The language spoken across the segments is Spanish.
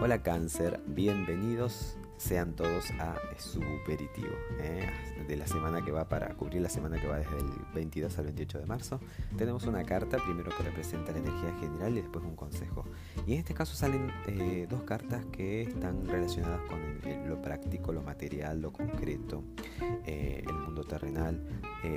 Hola cáncer, bienvenidos sean todos a Superitivo, ¿eh? de la semana que va para cubrir la semana que va desde el 22 al 28 de marzo. Tenemos una carta, primero que representa la energía general y después un consejo. Y en este caso salen eh, dos cartas que están relacionadas con lo práctico, lo material, lo concreto, eh, el mundo terrenal.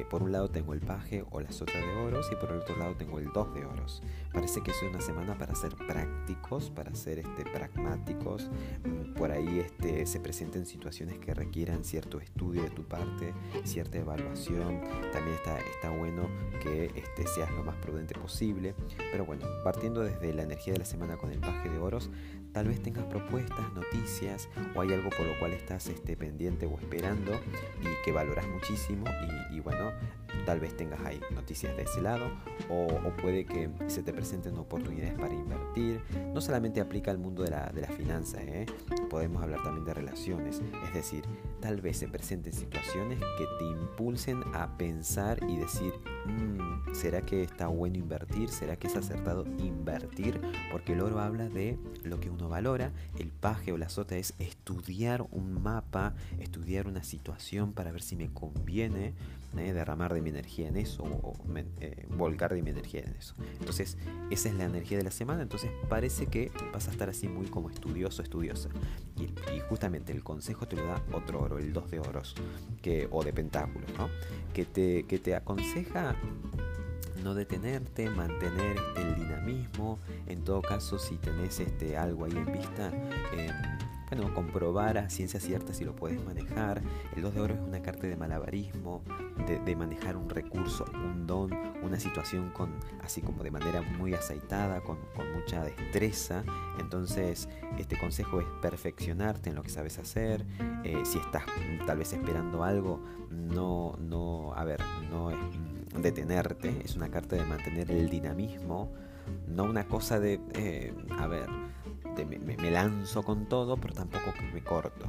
por un lado tengo el paje o la sota de oros y por el otro lado tengo el dos de oros. Parece que es una semana para ser prácticos, para ser este, pragmáticos. Mm, por ahí este, se presenten situaciones que requieran cierto estudio de tu parte, cierta evaluación. También está, está bueno que este, seas lo más prudente posible. Pero bueno, partiendo desde la energía de la semana con el paje de oros, tal vez tengas propuestas, noticias o hay algo por lo cual estás este, pendiente o esperando y que valoras muchísimo y, y bueno, tal vez tengas ahí noticias de ese lado o, puede que se te presenten oportunidades para invertir. No solamente aplica al mundo de la, de finanza, ¿eh? podemos hablar también de relaciones. Es decir, tal vez se presenten situaciones que te impulsen a pensar y decir, mm, ¿será que está bueno invertir? ¿Será que es acertado invertir? Porque el oro habla de lo que uno valora, el paje o la sota es estudiar un mapa, estudiar una situación para ver si me conviene ¿eh? derramar de mi energía en eso o eh, volcar de mi energía en eso. Entonces, esa es la energía de la semana. Entonces, parece que vas a estar así muy como estudioso, estudiosa. Y, justamente el consejo te lo da otro oro, el 2 de oros, que, o de pentáculos, ¿no? que, te, que te aconseja no detenerte, mantener el dinamismo. En todo caso, si tenés este, algo ahí en vista, eh, bueno, comprobar a ciencia cierta si lo puedes manejar. El 2 de oro es una carta de malabarismo, de, manejar un recurso, un don, una situación con así como de manera muy aceitada, con, mucha destreza. Entonces, este consejo es perfeccionarte en lo que sabes hacer. Eh, si estás tal vez esperando algo, no, no, a ver, no es detenerte. Es una carta de mantener el dinamismo, no una cosa de, eh, a ver, me, lanzo con todo, pero tampoco me corto.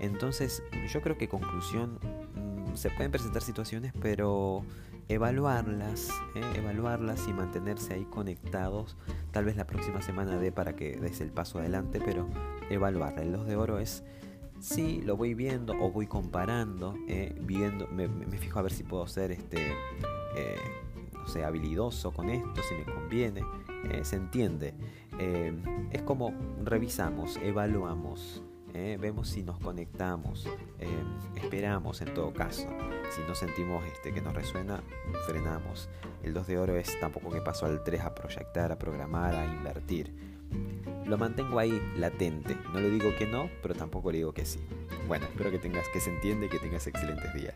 Entonces, yo creo que conclusión, mm, se pueden presentar situaciones, pero evaluarlas, ¿eh? evaluarlas y mantenerse ahí conectados. Tal vez la próxima semana dé para que des el paso adelante, pero evaluarla. El 2 de oro es, sí, lo voy viendo o voy comparando, ¿eh? viendo, me, fijo a ver si puedo ser este, eh, no sé, habilidoso con esto, si me conviene. Eh, se entiende. Eh, es como revisamos, evaluamos, vemos si nos conectamos, esperamos en todo caso. Si no sentimos este, que nos resuena, frenamos. El 2 de oro es tampoco que paso al 3 a proyectar, a programar, a invertir. Lo mantengo ahí latente. No le digo que no, pero tampoco le digo que sí. Bueno, espero que tengas que se entiende y que tengas excelentes días.